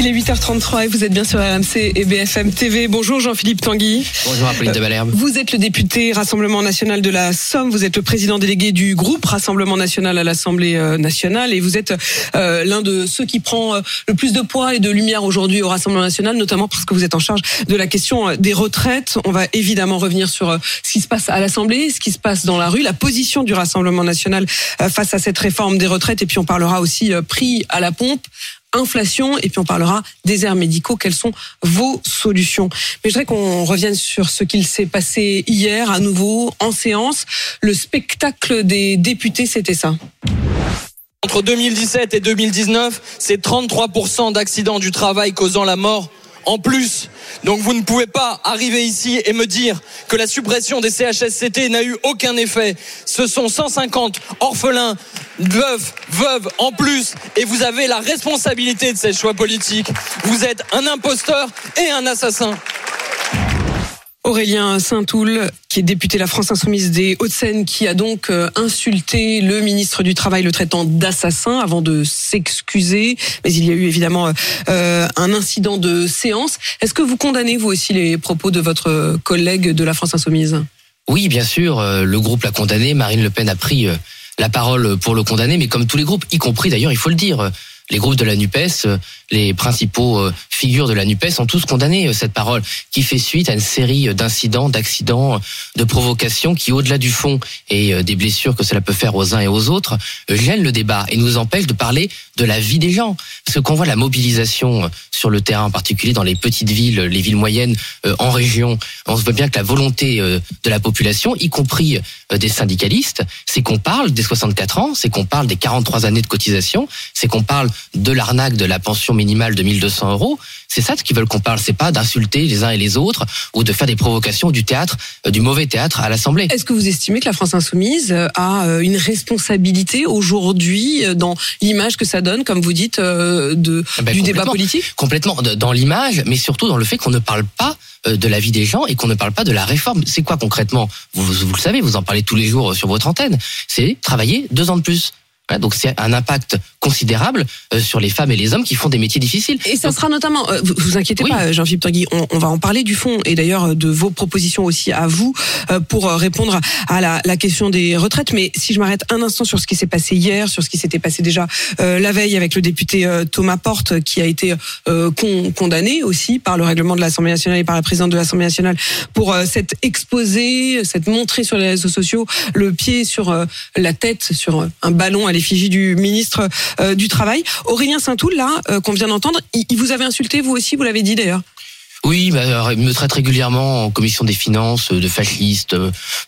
Il est 8h33 et vous êtes bien sur RMC et BFM TV. Bonjour Jean-Philippe Tanguy. Bonjour Apolline de Malherbe. Vous êtes le député Rassemblement National de la Somme, vous êtes le président délégué du groupe Rassemblement National à l'Assemblée euh, nationale et vous êtes euh, l'un de ceux qui prend euh, le plus de poids et de lumière aujourd'hui au Rassemblement national, notamment parce que vous êtes en charge de la question des retraites. On va évidemment revenir sur ce qui se passe à l'Assemblée, ce qui se passe dans la rue, la position du Rassemblement national face à cette réforme des retraites et puis on parlera aussi prix à la pompe inflation et puis on parlera des airs médicaux. Quelles sont vos solutions? Mais je voudrais qu'on revienne sur ce qu'il s'est passé hier à nouveau en séance. Le spectacle des députés, c'était ça. Entre 2017 et 2019, c'est 33% d'accidents du travail causant la mort en plus. Donc vous ne pouvez pas arriver ici et me dire que la suppression des CHSCT n'a eu aucun effet. Ce sont 150 orphelins, veuves, veuves en plus et vous avez la responsabilité de ces choix politiques. Vous êtes un imposteur et un assassin. Aurélien Saint-Toul, qui est député de la France Insoumise des Hauts-de-Seine, qui a donc euh, insulté le ministre du Travail, le traitant d'assassin, avant de s'excuser. Mais il y a eu évidemment euh, un incident de séance. Est-ce que vous condamnez, vous aussi, les propos de votre collègue de la France Insoumise? Oui, bien sûr. Euh, le groupe l'a condamné. Marine Le Pen a pris la parole pour le condamner, mais comme tous les groupes, y compris d'ailleurs, il faut le dire, les groupes de la NUPES, euh, les principaux euh, figures de la NUPES ont tous condamné euh, cette parole qui fait suite à une série d'incidents, d'accidents, de provocations qui, au-delà du fond et des blessures que cela peut faire aux uns et aux autres, gênent le débat et nous empêchent de parler de la vie des gens. Parce qu'on voit la mobilisation sur le terrain, en particulier dans les petites villes, les villes moyennes, en région, on se voit bien que la volonté de la population, y compris des syndicalistes, c'est qu'on parle des 64 ans, c'est qu'on parle des 43 années de cotisation, c'est qu'on parle de l'arnaque de la pension minimale de 1200 euros. C'est ça ce qu'ils veulent qu'on parle. C'est pas d'insulter les uns et les autres ou de faire des provocations du théâtre, euh, du mauvais théâtre à l'Assemblée. Est-ce que vous estimez que la France insoumise euh, a euh, une responsabilité aujourd'hui dans l'image que ça donne, comme vous dites, de, eh ben, du débat politique? Complètement dans l'image, mais surtout dans le fait qu'on ne parle pas de la vie des gens et qu'on ne parle pas de la réforme. C'est quoi concrètement? Vous, vous, le savez, vous en parlez tous les jours sur votre antenne. C'est travailler deux ans de plus. Donc c'est un impact considérable euh, sur les femmes et les hommes qui font des métiers difficiles. Et ça sera notamment, euh, vous, vous inquiétez pas, Jean-Philippe Tanguy, on, on, va en parler du fond et d'ailleurs de vos propositions aussi à vous euh, pour répondre à la, la, question des retraites. Mais si je m'arrête un instant sur ce qui s'est passé hier, sur ce qui s'était passé déjà la veille avec le député Thomas Porte qui a été con, condamné aussi par le règlement de l'Assemblée nationale et par la présidente de l'Assemblée nationale pour cette exposé, cette montrée sur les réseaux sociaux, le pied sur la tête, sur un ballon à l'effigie du ministre euh, du Travail. Aurélien Saint-Toul, là, euh, qu'on vient d'entendre, il, vous avait insulté, vous aussi, vous l'avez dit d'ailleurs oui, bah, il me traite régulièrement en commission des finances de fasciste.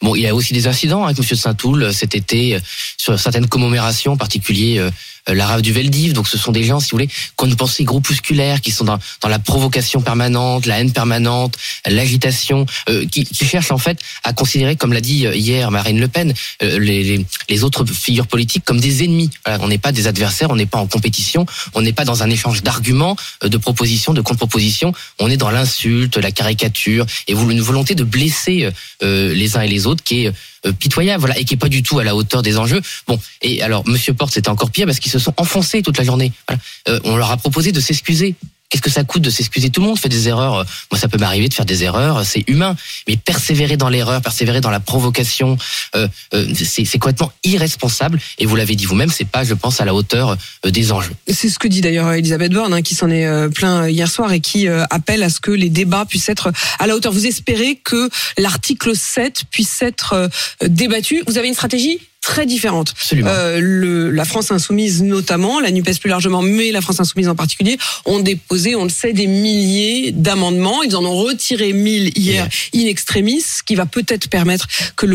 Bon, il y a aussi des incidents avec Monsieur Saint-Toul cet été sur certaines commémorations, en particulier euh, la rave du Veldiv. Donc ce sont des gens, si vous voulez, qu'on une pensée groupusculaire, qui sont dans, dans la provocation permanente, la haine permanente, l'agitation, euh, qui, qui cherchent en fait à considérer, comme l'a dit euh, hier Marine Le Pen, les, les, autres figures politiques comme des ennemis. on n'est pas des adversaires, on n'est pas en compétition, on n'est pas dans un échange d'arguments, de propositions, de contre-propositions. On est dans l'insulte, la caricature et une volonté de blesser les uns et les autres qui est euh, pitoyable, voilà, et qui est pas du tout à la hauteur des enjeux. Bon, et alors Monsieur Porte, c'était encore pire parce qu'ils se sont enfoncés toute la journée. Voilà. Euh, on leur a proposé de s'excuser. Qu'est-ce que ça coûte de s'excuser Tout le monde fait des erreurs. Moi, ça peut m'arriver de faire des erreurs, c'est humain. Mais persévérer dans l'erreur, persévérer dans la provocation, euh, euh, c'est complètement irresponsable. Et vous l'avez dit vous-même, c'est pas, je pense, à la hauteur euh, des enjeux. C'est ce que dit d'ailleurs Elisabeth Borne, hein, qui s'en est euh, plein hier soir et qui appelle à ce que les débats puissent être à la hauteur. Vous espérez que l'article 7 puisse être débattu. Vous avez une stratégie? Très différentes. Euh, le, la France insoumise notamment, la NUPES plus largement, mais la France insoumise en particulier, ont déposé, on le sait, des milliers d'amendements. Ils en ont retiré 1000 hier in extremis, ce qui va peut-être permettre que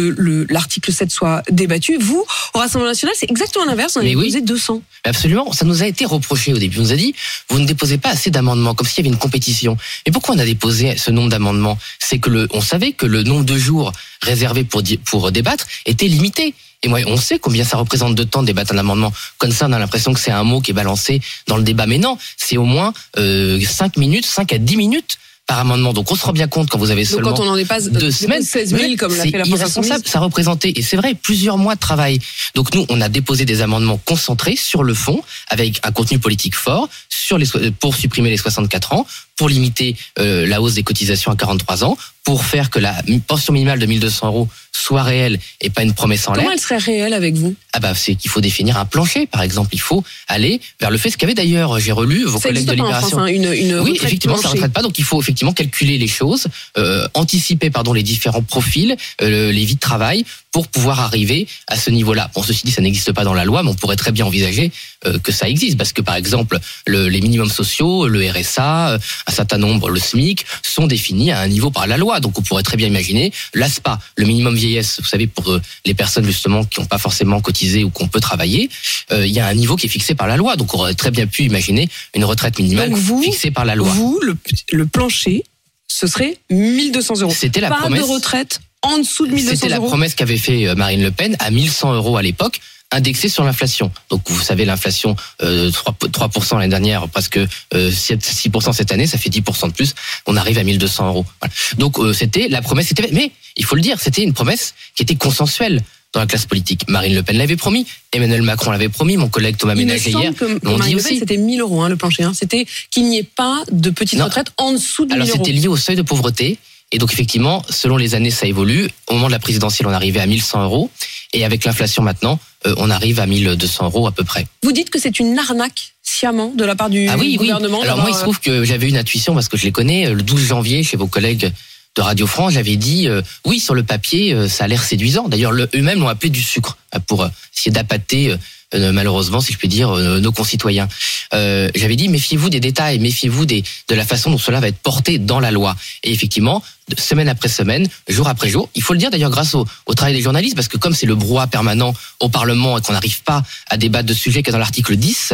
l'article le, 7 soit débattu. Vous, au Rassemblement national, c'est exactement l'inverse. On a déposé 200. Absolument. Ça nous a été reproché au début. On nous a dit, vous ne déposez pas assez d'amendements, comme s'il y avait une compétition. Et pourquoi on a déposé ce nombre d'amendements? C'est que le, on savait que le nombre de jours réservés pour, pour débattre était limité. Et moi, on sait combien ça représente de temps de débattre un amendement. Comme ça, on a l'impression que c'est un mot qui est balancé dans le débat. Mais non, c'est au moins euh, 5 minutes, 5 à 10 minutes par amendement. Donc on se rend bien compte quand vous avez Donc seulement quand on en dépasse deux de semaines, 16 000 oui, comme l'a fait la irresponsable. Ça représentait, et c'est vrai, plusieurs mois de travail. Donc nous, on a déposé des amendements concentrés sur le fond, avec un contenu politique fort, sur les, so- pour supprimer les 64 ans, pour limiter euh, la hausse des cotisations à 43 ans, pour faire que la pension minimale de 1200 euros soit réelle et pas une promesse en l'air. Comment elle serait réelle avec vous? Ah bah c'est qu'il faut définir un plancher, par exemple. Il faut aller vers le fait ce qu'avait d'ailleurs, j'ai relu vos Ça collègues de pas en France, Libération. hein, une, une Oui, effectivement, ça ne retraite pas. Donc, il faut effectivement calculer les choses, euh, anticiper pardon les différents profils, euh, les vies de travail, pour pouvoir arriver à ce niveau-là. Bon, ceci dit, ça n'existe pas dans la loi, mais on pourrait très bien envisager euh, que ça existe, parce que par exemple, le- les minimums sociaux, le RSA, euh, un certain nombre, le SMIC, sont définis à un niveau par la loi. Donc, on pourrait très bien imaginer l'ASPA, le minimum vieillesse. Vous savez, pour euh, les personnes justement qui n'ont pas forcément cotisé ou qu'on peut travailler, euh, il y a un niveau qui est fixé par la loi. Donc, on aurait très bien pu imaginer une retraite minimale vous- fixée par la loi. Vous, le, le plancher, ce serait 1200 euros. C'était la pas promesse. de retraite en dessous de 1200 C'était la euros. promesse qu'avait fait euh, Marine Le Pen à 1100 euros à l'époque indexé sur l'inflation. Donc vous savez l'inflation euh, 3 3% l'année dernière, presque euh, 7 6% cette année, ça fait 10% de plus. On arrive à 1200 euros. Voilà. Donc euh, c'était la promesse était mais il faut le dire, c'était une promesse qui était consensuelle dans la classe politique. Marine Le Pen l'avait promis, Emmanuel Macron l'avait promis, mon collègue Thomas Ménager hier l'ont dit aussi. c'était 1000 euros, hein, le plancher. hein. C'était qu'il n'y ait pas de petite retraite en dessous de 1000 Alors euros. c'était lié au seuil de pauvreté. Et donc effectivement, selon les années, ça évolue. Au moment de la présidentielle, on arrivait à 1100 euros. Et avec l'inflation maintenant, euh, on arrive à 1200 euros à peu près. Vous dites que c'est une arnaque sciemment de la part du Ah oui, oui. gouvernement. Alors moi, il se trouve que j'avais une intuition parce que je les connais. euh, Le 12 janvier, chez vos collègues de Radio France, j'avais dit euh, oui sur le papier, euh, ça a l'air séduisant. D'ailleurs, le- eux-mêmes l'ont appelé du sucre pour essayer d'appâter. Euh, malheureusement, si je puis dire, euh, nos concitoyens. Euh, J'avais dit méfiez-vous des détails, méfiez-vous des, de la façon dont cela va être porté dans la loi. Et effectivement, semaine après semaine, jour après jour, il faut le dire d'ailleurs grâce au, au travail des journalistes, parce que comme c'est le brouhaha permanent au Parlement et qu'on n'arrive pas à débattre de sujets qu'il y a dans l'article 10,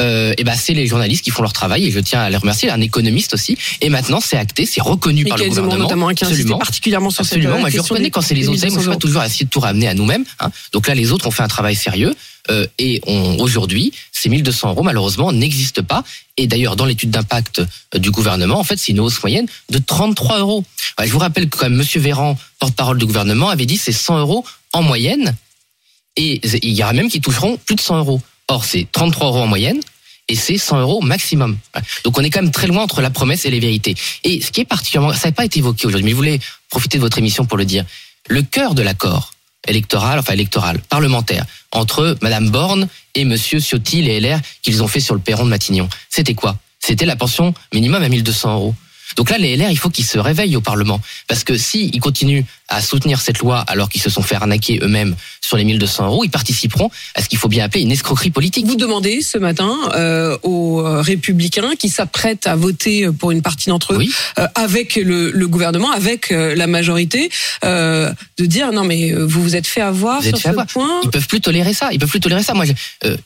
euh, et ben c'est les journalistes qui font leur travail et je tiens à les remercier, un économiste aussi. Et maintenant, c'est acté, c'est reconnu par le gouvernement. notamment, qui Absolument. particulièrement sur Absolument. cette Moi, je reconnais quand c'est les autres. Moi, je 1200 suis pas toujours essayer de tout ramener à nous-mêmes. Hein. Donc là, les autres ont fait un travail sérieux. Euh, et aujourd'hui, ces 1200 euros, malheureusement, n'existent pas. Et d'ailleurs, dans l'étude d'impact euh, du gouvernement, en fait, c'est une hausse moyenne de 33 euros. Je vous rappelle que quand même, Monsieur Véran, porte-parole du gouvernement, avait dit c'est 100 euros en moyenne. Et il y aura même qui toucheront plus de 100 euros. Or, c'est 33 euros en moyenne. Et c'est 100 euros maximum. Donc on est quand même très loin entre la promesse et les vérités. Et ce qui est particulièrement, ça n'a pas été évoqué aujourd'hui, mais je voulais profiter de votre émission pour le dire. Le cœur de l'accord électoral, enfin électoral, parlementaire, entre Madame Borne et Monsieur Ciotti, les LR, qu'ils ont fait sur le perron de Matignon, c'était quoi? C'était la pension minimum à 1200 euros. Donc là, les LR, il faut qu'ils se réveillent au Parlement. Parce que s'ils continuent à soutenir cette loi alors qu'ils se sont fait arnaquer eux-mêmes sur les 1200 euros, ils participeront à ce qu'il faut bien appeler une escroquerie politique. Vous demandez ce matin euh, aux républicains qui s'apprêtent à voter pour une partie d'entre eux Oui. euh, avec le, le gouvernement, avec euh, la majorité, de dire non mais vous vous êtes fait avoir Vous sur ce avoir. point. Ils peuvent plus tolérer ça. Ils peuvent plus tolérer ça. Moi,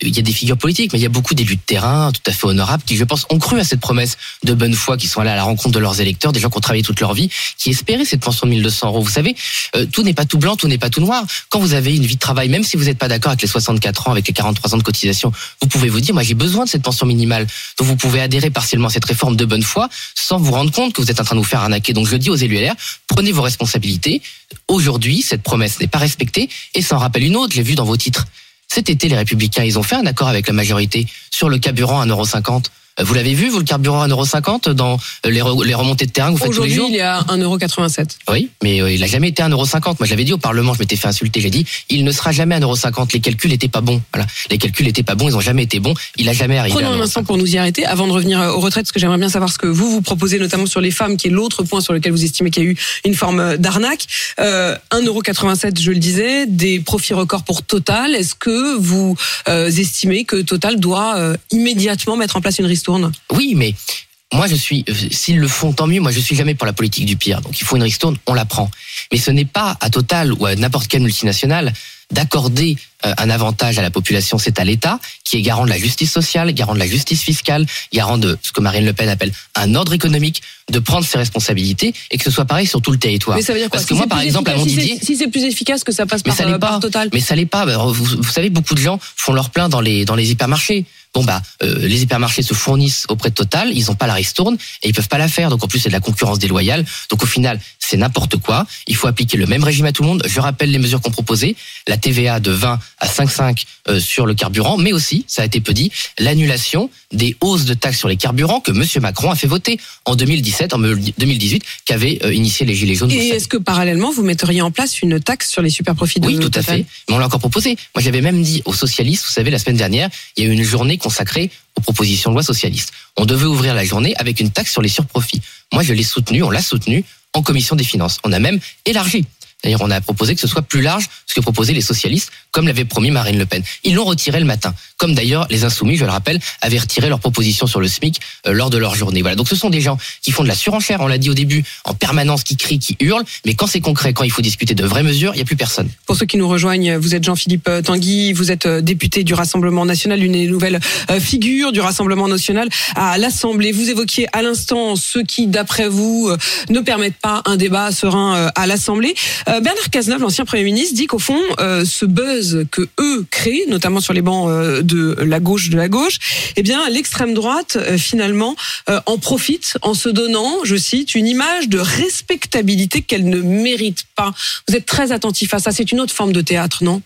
il y a des figures politiques, mais il y a beaucoup d'élus de terrain, tout à fait honorables, qui, je pense, ont cru à cette promesse de bonne foi, qui sont allés à la rencontre de leurs électeurs, des gens qui ont travaillé toute leur vie, qui espéraient cette pension de 1200 euros. Vous savez, euh, tout n'est pas tout blanc, tout n'est pas tout noir. Quand vous avez une vie de travail, même si vous n'êtes pas d'accord avec les 64 ans, avec les 43 ans de cotisation, vous pouvez vous dire, moi, j'ai besoin de cette pension minimale. Donc, vous pouvez adhérer partiellement à cette réforme de bonne foi, sans vous rendre compte que vous êtes en train de vous faire arnaquer. Donc, je dis aux élus LR, prenez vos responsabilités. Aujourd'hui, cette promesse n'est pas respectée, et ça en rappelle une autre, je l'ai vu dans vos titres. Cet été, les Républicains, ils ont fait un accord avec la majorité sur le carburant à 1,50€. Vous l'avez vu, vous, le carburant à 1,50€ dans les, re- les remontées de terrain que vous faites tous les Aujourd'hui, jours? il est à 1,87€. Oui, mais euh, il a jamais été à 1,50€. Moi, je l'avais dit au Parlement, je m'étais fait insulter. J'ai dit, il ne sera jamais à 1,50€. Les calculs n'étaient pas bons. Voilà. Les calculs n'étaient pas bons, ils ont jamais été bons. Il a jamais arrivé Prenons à un 1,50€. instant pour nous y arrêter avant de revenir euh, aux retraites, parce que j'aimerais bien savoir ce que vous vous proposez, notamment sur les femmes, qui est l'autre point sur lequel vous estimez qu'il y a eu une forme euh, d'arnaque. Euh, 1,87€, je le disais, des profits records pour Total. Est-ce que vous euh, estimez que Total doit euh, immédiatement mettre en place une ristourne Oui, mais moi je suis, s'ils le font, tant mieux. Moi je suis jamais pour la politique du pire. Donc il faut une ristourne, on la prend. Mais ce n'est pas à Total ou à n'importe quelle multinationale d'accorder euh, un avantage à la population, c'est à l'État qui est garant de la justice sociale, garant de la justice fiscale, garant de ce que Marine Le Pen appelle un ordre économique, de prendre ses responsabilités et que ce soit pareil sur tout le territoire. Mais ça veut dire quoi Parce que Si moi, c'est par exemple, à si c'est- si plus efficace que ça passe mais par, ça euh, par pas. Total. Mais ça l'est pas. Vous, vous savez, beaucoup de gens font leur plein dans les dans les hypermarchés. Bon bah euh, les hypermarchés se fournissent auprès de Total, ils n'ont pas la ristourne et ils peuvent pas la faire. Donc en plus c'est de la concurrence déloyale. Donc au final c'est n'importe quoi. Il faut appliquer le même régime à tout le monde. Je rappelle les mesures qu'on proposait la TVA de 20 à 5,5 euh, sur le carburant, mais aussi, ça a été peu dit, l'annulation des hausses de taxes sur les carburants que Monsieur Macron a fait voter en 2017, en 2018, qu'avait euh, initié les Gilets jaunes. Et est-ce que parallèlement vous metteriez en place une taxe sur les super profits de Oui, tout à fait. Mais on l'a encore proposé. Moi, j'avais même dit aux socialistes, vous savez, la semaine dernière, il y a eu une journée consacrée aux propositions de loi socialistes. On devait ouvrir la journée avec une taxe sur les surprofits. Moi, je l'ai soutenu, on l'a soutenu en commission des finances. On a même élargi. D'ailleurs, on a proposé que ce soit plus large ce que proposaient les socialistes, comme l'avait promis Marine Le Pen. Ils l'ont retiré le matin, comme d'ailleurs les Insoumis, je le rappelle, avaient retiré leur proposition sur le SMIC euh, lors de leur journée. Voilà. Donc, ce sont des gens qui font de la surenchère. On l'a dit au début, en permanence, qui crient, qui hurlent. Mais quand c'est concret, quand il faut discuter de vraies mesures, il n'y a plus personne. Pour ceux qui nous rejoignent, vous êtes Jean-Philippe euh, Tanguy, vous êtes euh, député du Rassemblement national, une euh, figures du Rassemblement national à l'Assemblée. Vous évoquiez à l'instant ceux qui, d'après vous, ne permettent pas un débat serein à l'Assemblée. Euh, Bernard Cazeneuve, l'ancien Premier ministre, dit qu'au fond, euh, ce buzz que eux créent, notamment sur les bancs euh, de la gauche de la gauche, eh bien, l'extrême droite, finalement, en profite en se donnant, je cite, une image de respectabilité qu'elle ne mérite pas. Vous êtes très attentif à ça. C'est une autre forme de théâtre, non?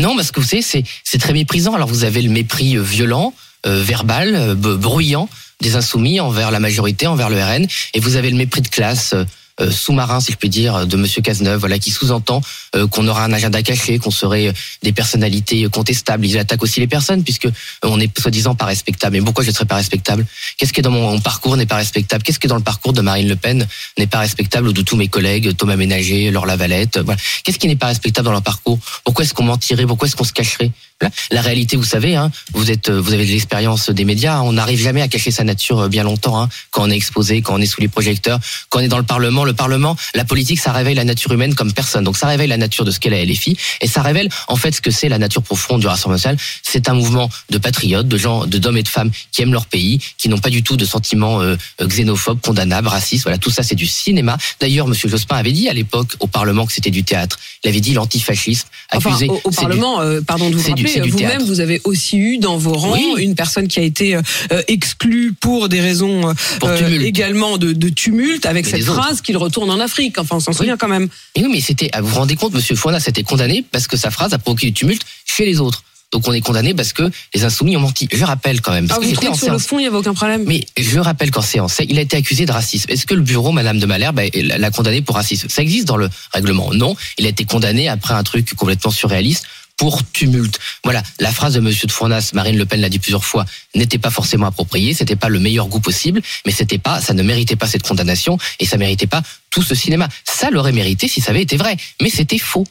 Non, parce que vous savez, c'est très méprisant. Alors vous avez le mépris violent, verbal, bruyant des insoumis envers la majorité, envers le RN, et vous avez le mépris de classe. Euh, sous-marin, si je puis dire, de Monsieur Cazeneuve, voilà, qui sous-entend euh, qu'on aura un agenda caché, qu'on serait euh, des personnalités contestables. Il attaque aussi les personnes, puisque on est soi-disant pas respectable. Mais pourquoi je serais pas respectable? Qu'est-ce qui est dans mon, parcours n'est pas respectable? Qu'est-ce qui est dans le parcours de Marine Le Pen n'est pas respectable ou de tous mes collègues, Thomas Ménager, Laure Lavalette, voilà. Qu'est-ce qui n'est pas respectable dans leur parcours? Pourquoi est-ce qu'on mentirait? Pourquoi est-ce qu'on se cacherait? La réalité, vous savez, hein, vous êtes, euh, vous avez de l'expérience des médias. On n'arrive jamais à cacher sa nature euh, bien longtemps. Hein, quand on est exposé, quand on est sous les projecteurs, quand on est dans le Parlement. Le Parlement, la politique, ça réveille la nature humaine comme personne. Donc ça réveille la nature de ce qu'est la LFI et ça révèle en fait ce que c'est la nature profonde du Rassemblement national. C'est un mouvement de patriotes, de gens, de d'hommes et de femmes qui aiment leur pays, qui n'ont pas du tout de sentiments euh, euh, xénophobes, condamnables, racistes. Voilà, tout ça, c'est du cinéma. D'ailleurs, Monsieur Jospin avait dit à l'époque au Parlement que c'était du théâtre. Il avait dit l'antifascisme. Enfin, accusé. au, au c'est du- Parlement, euh, pardon de vous rappeler, vous-même, vous avez aussi eu dans vos rangs Oui. une personne qui a été euh, exclue pour des raisons euh, Pour également de, de tumulte, avec Mais cette phrase qu'il retourne en Afrique. Enfin, on s'en souvient quand même. Mais oui, mais c'était, vous vous rendez compte, Monsieur Fouana s'était condamné parce que sa phrase a provoqué du tumulte chez les autres. Donc on est condamné parce que les insoumis ont menti. Je rappelle quand même, parce Ah, que vous trouvez que sur le séance. fond, il n'y avait aucun problème Mais je rappelle qu'en séance, il a été accusé de racisme. Est-ce que le bureau, Madame de Malherbe, l'a condamné pour racisme? Ça existe dans le règlement? Non. Il a été condamné après un truc complètement surréaliste pour tumulte. Voilà, la phrase de Monsieur de Fournas, Marine Le Pen l'a dit plusieurs fois, n'était pas forcément appropriée, c'était pas le meilleur goût possible, mais c'était pas, ça ne méritait pas cette condamnation et ça méritait pas tout ce cinéma. Ça l'aurait mérité si ça avait été vrai, mais c'était faux.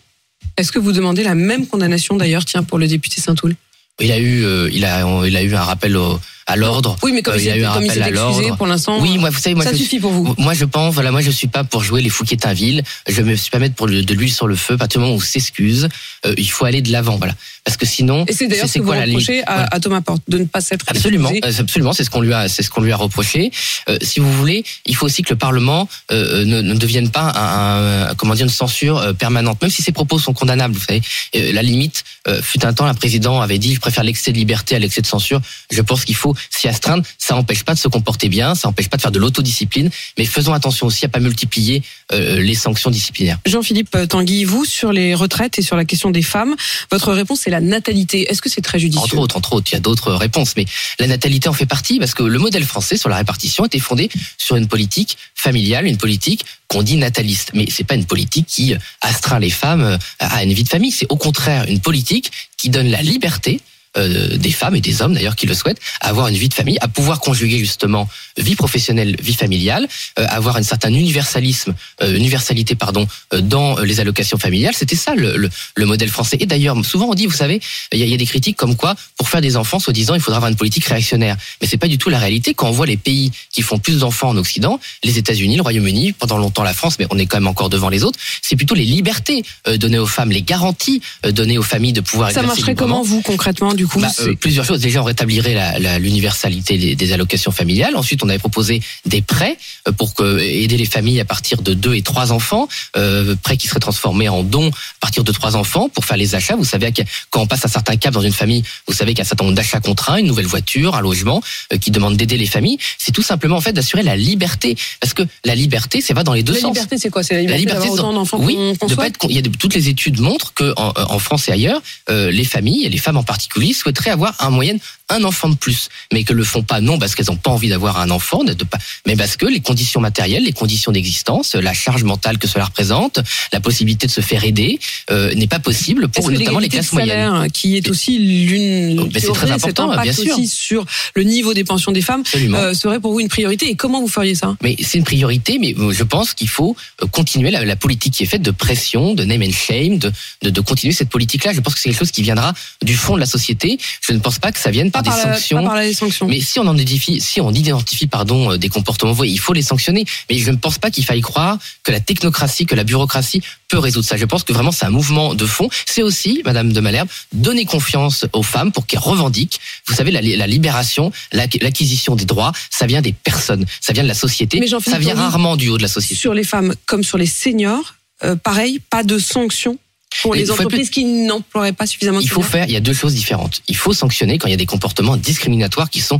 Est-ce que vous demandez la même condamnation d'ailleurs, tiens, pour le député Saint-Toul Il a eu, euh, il a, il a eu un rappel au- à l'ordre. Oui, mais comme Euh, il il y a eu un rappel à l'ordre. pour l'instant, Oui, moi, vous savez, moi, ça je suffit pour vous. Moi, je pense, voilà, moi, je suis pas pour jouer les Fouquetinville. Je me suis pas mettre pour le- de l'huile sur le feu. À partir du moment où on s'excuse, euh, il faut aller de l'avant, voilà. Parce que sinon, Et c'est d'ailleurs ce que vous quoi limite reprochez à, à Thomas Porte, de ne pas s'être Absolument, euh, absolument, c'est ce qu'on lui a, c'est ce qu'on lui a reproché. Euh, si vous voulez, il faut aussi que le Parlement euh, ne, ne devienne pas un, un- comment dire une censure euh, permanente, même si ses propos sont condamnables. Vous savez, Euh, la limite euh, fut un temps, un président avait dit, je préfère l'excès de liberté à l'excès de censure. Je pense qu'il faut s'y astreindre. Ça n'empêche pas de se comporter bien, ça n'empêche pas de faire de l'autodiscipline, mais faisons attention aussi à pas multiplier euh, les sanctions disciplinaires. Jean-Philippe Tanguy, vous, sur les retraites et sur la question des femmes, votre réponse c'est la natalité. Est-ce que c'est très judicieux Entre autres, entre autres, il y a d'autres réponses, mais la natalité en fait partie parce que le modèle français sur la répartition était fondé sur une politique familiale, une politique qu'on dit nataliste. Mais c'est pas une politique qui astreint les femmes euh, à une vie de famille. C'est au contraire une politique qui donne la liberté euh, des femmes et des hommes d'ailleurs qui le souhaitent à avoir une vie de famille, à pouvoir conjuguer justement vie professionnelle, vie familiale, euh, avoir un certain universalisme, euh, universalité pardon, euh, dans les allocations familiales. C'était ça le, le, le modèle français. Et d'ailleurs, souvent on dit, vous savez, il y, y a des critiques comme quoi pour faire des enfants, soi-disant, il faudra avoir une politique réactionnaire. Mais c'est pas du tout la réalité. Quand on voit les pays qui font plus d'enfants en Occident, les États-Unis, le Royaume-Uni, pendant longtemps la France, mais on est quand même encore devant les autres. C'est plutôt les libertés euh, données aux femmes, les garanties euh, données aux familles de pouvoir Ça marcherait comment, vous, concrètement, du du coup Bah, euh, plusieurs choses. Déjà, on rétablirait la- la- l'universalité des, des allocations familiales. Ensuite, on avait proposé des prêts euh, pour que, aider les familles à partir de deux et trois enfants, euh, prêts qui seraient transformés en dons à partir de trois enfants pour faire les achats. Vous savez quand on passe un certain cap dans une famille, vous savez qu'il y a un certain nombre d'achats contraints, une nouvelle voiture, un logement, euh, qui demande d'aider les familles. C'est tout simplement en fait d'assurer la liberté, parce que la liberté, c'est va dans les deux la sens. liberté, c'est quoi? C'est la liberté, d'avoir autant d'enfants oui, qu'on qu'on de pas souhaite être con- il y a de- toutes les études montrent que en, en France et ailleurs, euh, les familles et les femmes en particulier souhaiteraient avoir en moyenne un enfant de plus, mais que le font pas non parce qu'elles n'ont pas envie d'avoir un enfant, de, de pas, mais parce que les conditions matérielles, les conditions d'existence, la charge mentale que cela représente, la possibilité de se faire aider euh, n'est pas possible pour notamment les classes moyennes. salaire, qui est aussi l'une Oh, c'est très aurait cet important, impact bien sûr. aussi sur le niveau des pensions des femmes, euh, serait pour vous une priorité. Et comment vous feriez ça? Mais c'est une priorité, mais je pense qu'il faut euh, continuer la, la politique qui est faite de pression, de name and shame, de, de, de continuer cette politique-là. Je pense que c'est quelque chose qui viendra du fond de la société. Je ne pense pas que ça vienne par Pas des par, la, sanctions. pas par les sanctions. Mais si on en identifie, si on identifie pardon euh, des comportements il faut les sanctionner. Mais je ne pense pas qu'il faille croire que la technocratie, que la bureaucratie peut résoudre ça. Je pense que vraiment c'est un mouvement de fond. C'est aussi, Madame de Malherbe, donner confiance aux femmes pour qu'elles revendiquent. Vous savez, la, la libération, l'acqu- l'acquisition des droits, ça vient des personnes, ça vient de la société. Mais Ça vient rarement du haut de la société. sur les femmes comme sur les seniors, euh, pareil, pas de sanctions pour les il faut entreprises qui n'emploieraient pas suffisamment de Il faut faire, il y a deux choses différentes. Il faut sanctionner quand il y a des comportements discriminatoires qui sont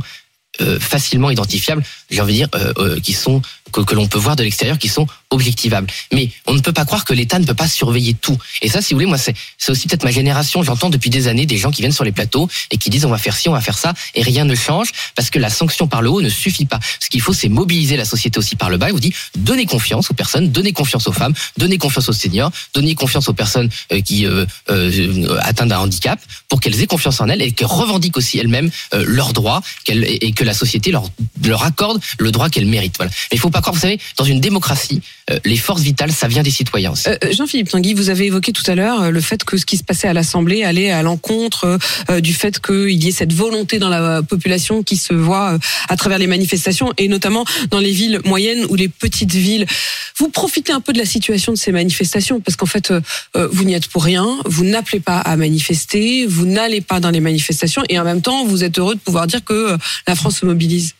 euh, facilement identifiables, j'ai envie de dire, euh, euh, qui sont que, l'on peut voir de l'extérieur, qui sont objectivables. Mais on ne peut pas croire que l'État ne peut pas surveiller tout. Et ça, si vous voulez, moi, c'est aussi peut-être ma génération. J'entends depuis des années des gens qui viennent sur les plateaux et qui disent on va faire ci, on va faire ça, et rien ne change parce que la sanction par le haut ne suffit pas. Ce qu'il faut, c'est mobiliser la société aussi par le bas. Je vous dis, donnez confiance aux personnes, donnez confiance aux femmes, donnez confiance aux seniors, donnez confiance aux personnes euh, qui euh, euh, atteintes d'un handicap pour qu'elles aient confiance en elles et qu'elles revendiquent aussi elles-mêmes euh, leurs droits et et que la société leur, leur accorde le droit qu'elles méritent. Voilà. Mais il faut pas vous savez, dans une démocratie, euh, les forces vitales, ça vient des citoyens aussi. Euh, Jean-Philippe Tanguy, vous avez évoqué tout à l'heure euh, le fait que ce qui se passait à l'Assemblée allait à l'encontre euh, du fait qu'il y ait cette volonté dans la population qui se voit euh, à travers les manifestations et notamment dans les villes moyennes ou les petites villes. Vous profitez un peu de la situation de ces manifestations parce qu'en fait, euh, euh, vous n'y êtes pour rien, vous n'appelez pas à manifester, vous n'allez pas dans les manifestations et en même temps, vous êtes heureux de pouvoir dire que euh, la France se mobilise.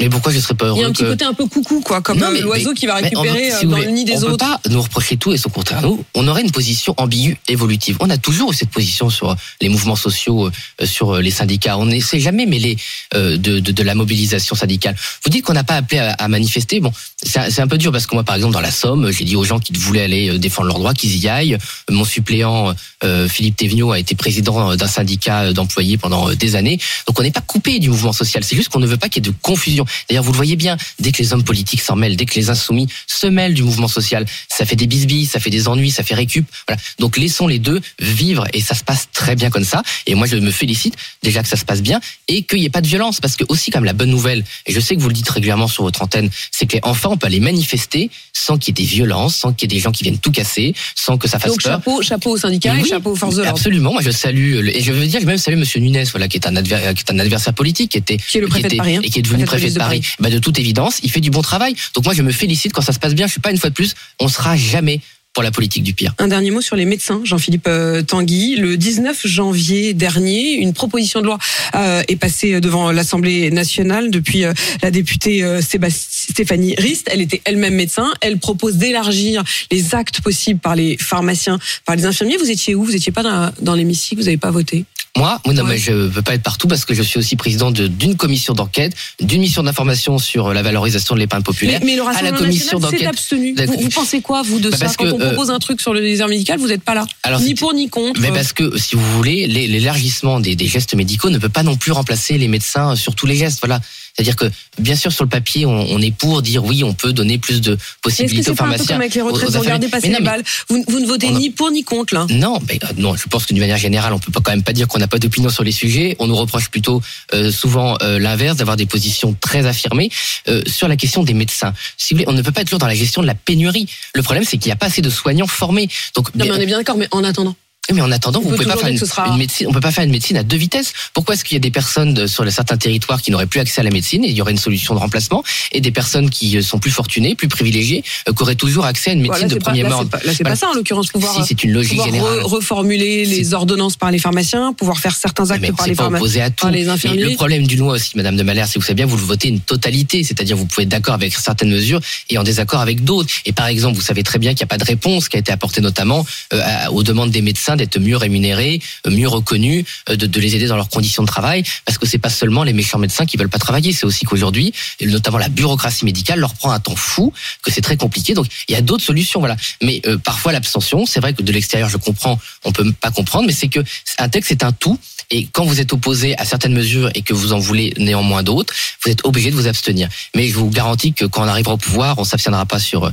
Mais pourquoi je serais pas heureux Il y a un petit que- côté un peu coucou, quoi, comme euh, l'oiseau qui va on récupérer euh, si dans voulez, le nid des on autres. peut pas nous reprocher tout et son contraire. Nous, on aurait une position ambiguë, évolutive. On a toujours cette position sur les mouvements sociaux, euh, sur les syndicats. On ne s'est jamais mêlé euh, de, de, de la mobilisation syndicale. Vous dites qu'on n'a pas appelé à, à manifester. Bon, c'est un- peu dur parce que moi, par exemple, dans la Somme, j'ai dit aux gens qui voulaient aller euh, défendre leurs droits qu'ils y aillent. Mon suppléant euh, Philippe Thévenot a été président d'un syndicat d'employés pendant euh, des années. Donc on n'est pas coupé du mouvement social. C'est juste qu'on ne veut pas qu'il y ait de confusion. D'ailleurs, vous le voyez bien, dès que les hommes politiques s'en mêlent, dès que les insoumis se mêlent du mouvement social, ça fait des bisbilles, ça fait des ennuis, ça fait récup. Voilà. Donc laissons les deux vivre et ça se passe très bien comme ça. Et moi, je me félicite déjà que ça se passe bien et qu'il n'y ait pas de violence parce que aussi comme la bonne nouvelle, et je sais que vous le dites régulièrement sur votre antenne, c'est que enfin on peut aller manifester sans qu'il y ait des violences, sans qu'il y ait des gens qui viennent tout casser, sans que ça fasse Donc peur. chapeau, chapeau aux syndicats et Oui, chapeau aux forces de l'ordre. Absolument, moi je salue le- et je veux dire je même saluer Monsieur Nunes, voilà, qui est un adversaire, qui est un adversaire politique, qui était Qui est le préfet de était- Paris, hein. et qui est devenu Préfet préfet de Paris. Bah, de toute évidence, il fait du bon travail. Donc moi je me félicite quand ça se passe bien. Je suis pas une fois de plus, on sera jamais pour la politique du pire. Un dernier mot sur les médecins, Jean-Philippe euh, Tanguy. Le 19 janvier dernier, une proposition de loi euh, est passée devant l'Assemblée nationale depuis euh, la députée Stéphanie Rist. Elle était elle-même médecin. Elle propose d'élargir les actes possibles par les pharmaciens, par les infirmiers. Vous étiez où? Vous étiez pas dans l'hémicycle? Vous n'avez pas voté? Moi, non, mais je peux pas être partout parce que je suis aussi président de- d'une commission d'enquête, d'une mission d'information sur la valorisation de l'épargne populaire. mais, mais le à la commission d'enquête. abstenu. D'accord. Vous, vous pensez quoi, vous, de Bah, ça parce Quand que, on euh, propose un truc sur le désert médical, vous n'êtes pas là. Alors, ni pour ni contre. Mais parce que, si vous voulez, l'é- l'élargissement des, des gestes médicaux ne peut pas non plus remplacer les médecins sur tous les gestes. Voilà. C'est-à-dire que, bien sûr, sur le papier, on, on est pour dire oui, on peut donner plus de possibilités c'est aux pas un peu pharmaciens. comme avec les retraites Vous regardez passer Mais non. Vous, vous ne votez On ni pour ni contre, là. Non, mais euh, non, je pense que d'une manière générale, on peut pas quand même pas dire qu'on n'a pas d'opinion sur les sujets. On nous reproche plutôt euh, souvent euh, l'inverse, d'avoir des positions très affirmées euh, sur la question des médecins. Si vous voulez, on ne peut pas être toujours dans la gestion de la pénurie. Le problème, c'est qu'il n'y a pas assez de soignants formés. Donc, Non, mais on est bien d'accord, mais en attendant. Mais en attendant, On vous peut pouvez pas faire une, sera- médecine. On peut pas faire une médecine à deux vitesses. Pourquoi est-ce qu'il y a des personnes de- sur certains territoires qui n'auraient plus accès à la médecine et il y aurait une solution de remplacement et des personnes qui euh, sont plus fortunées, plus privilégiées, euh, qui auraient toujours accès à une médecine Voilà, de premier là, c'est ordre pas, là, c'est Voilà. pas ça en l'occurrence pouvoir. Si c'est une logique générale. re- reformuler les ordonnances par les pharmaciens, pouvoir faire certains actes Mais par les pas pharmaciens. à tout. par les Mais infirmiers. le problème d'une loi aussi, Madame de Malherbe, c'est que vous savez bien, vous le votez une totalité, c'est-à-dire vous pouvez être d'accord avec certaines mesures et en désaccord avec d'autres. Et par exemple, vous savez très bien qu'il n'y a pas de réponse qui a été apportée notamment euh, aux demandes des médecins d'être mieux rémunérés, euh, mieux reconnus, euh, de, de les aider dans leurs conditions de travail, parce que c'est pas seulement les méchants médecins qui veulent pas travailler, c'est aussi qu'aujourd'hui, notamment la bureaucratie médicale leur prend un temps fou, que c'est très compliqué. Donc il y a d'autres solutions, voilà. Mais euh, parfois l'abstention, c'est vrai que de l'extérieur, je comprends, on peut pas comprendre, mais c'est que un texte c'est un tout. Et quand vous êtes opposé à certaines mesures et que vous en voulez néanmoins d'autres, vous êtes obligé de vous abstenir. Mais je vous garantis que quand on arrivera au pouvoir, on s'abstiendra pas sur euh,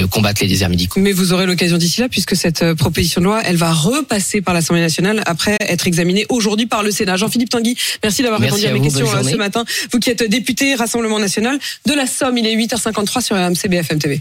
le combattre les déserts médicaux. Mais vous aurez l'occasion d'ici là, puisque cette euh, proposition de loi, elle va repasser par l'Assemblée nationale après être examinée aujourd'hui par le Sénat. Jean-Philippe Tanguy, merci d'avoir répondu à, à mes questions euh, ce matin. Vous qui êtes député Rassemblement national de la Somme, il est 8h53 sur RMC BFM TV.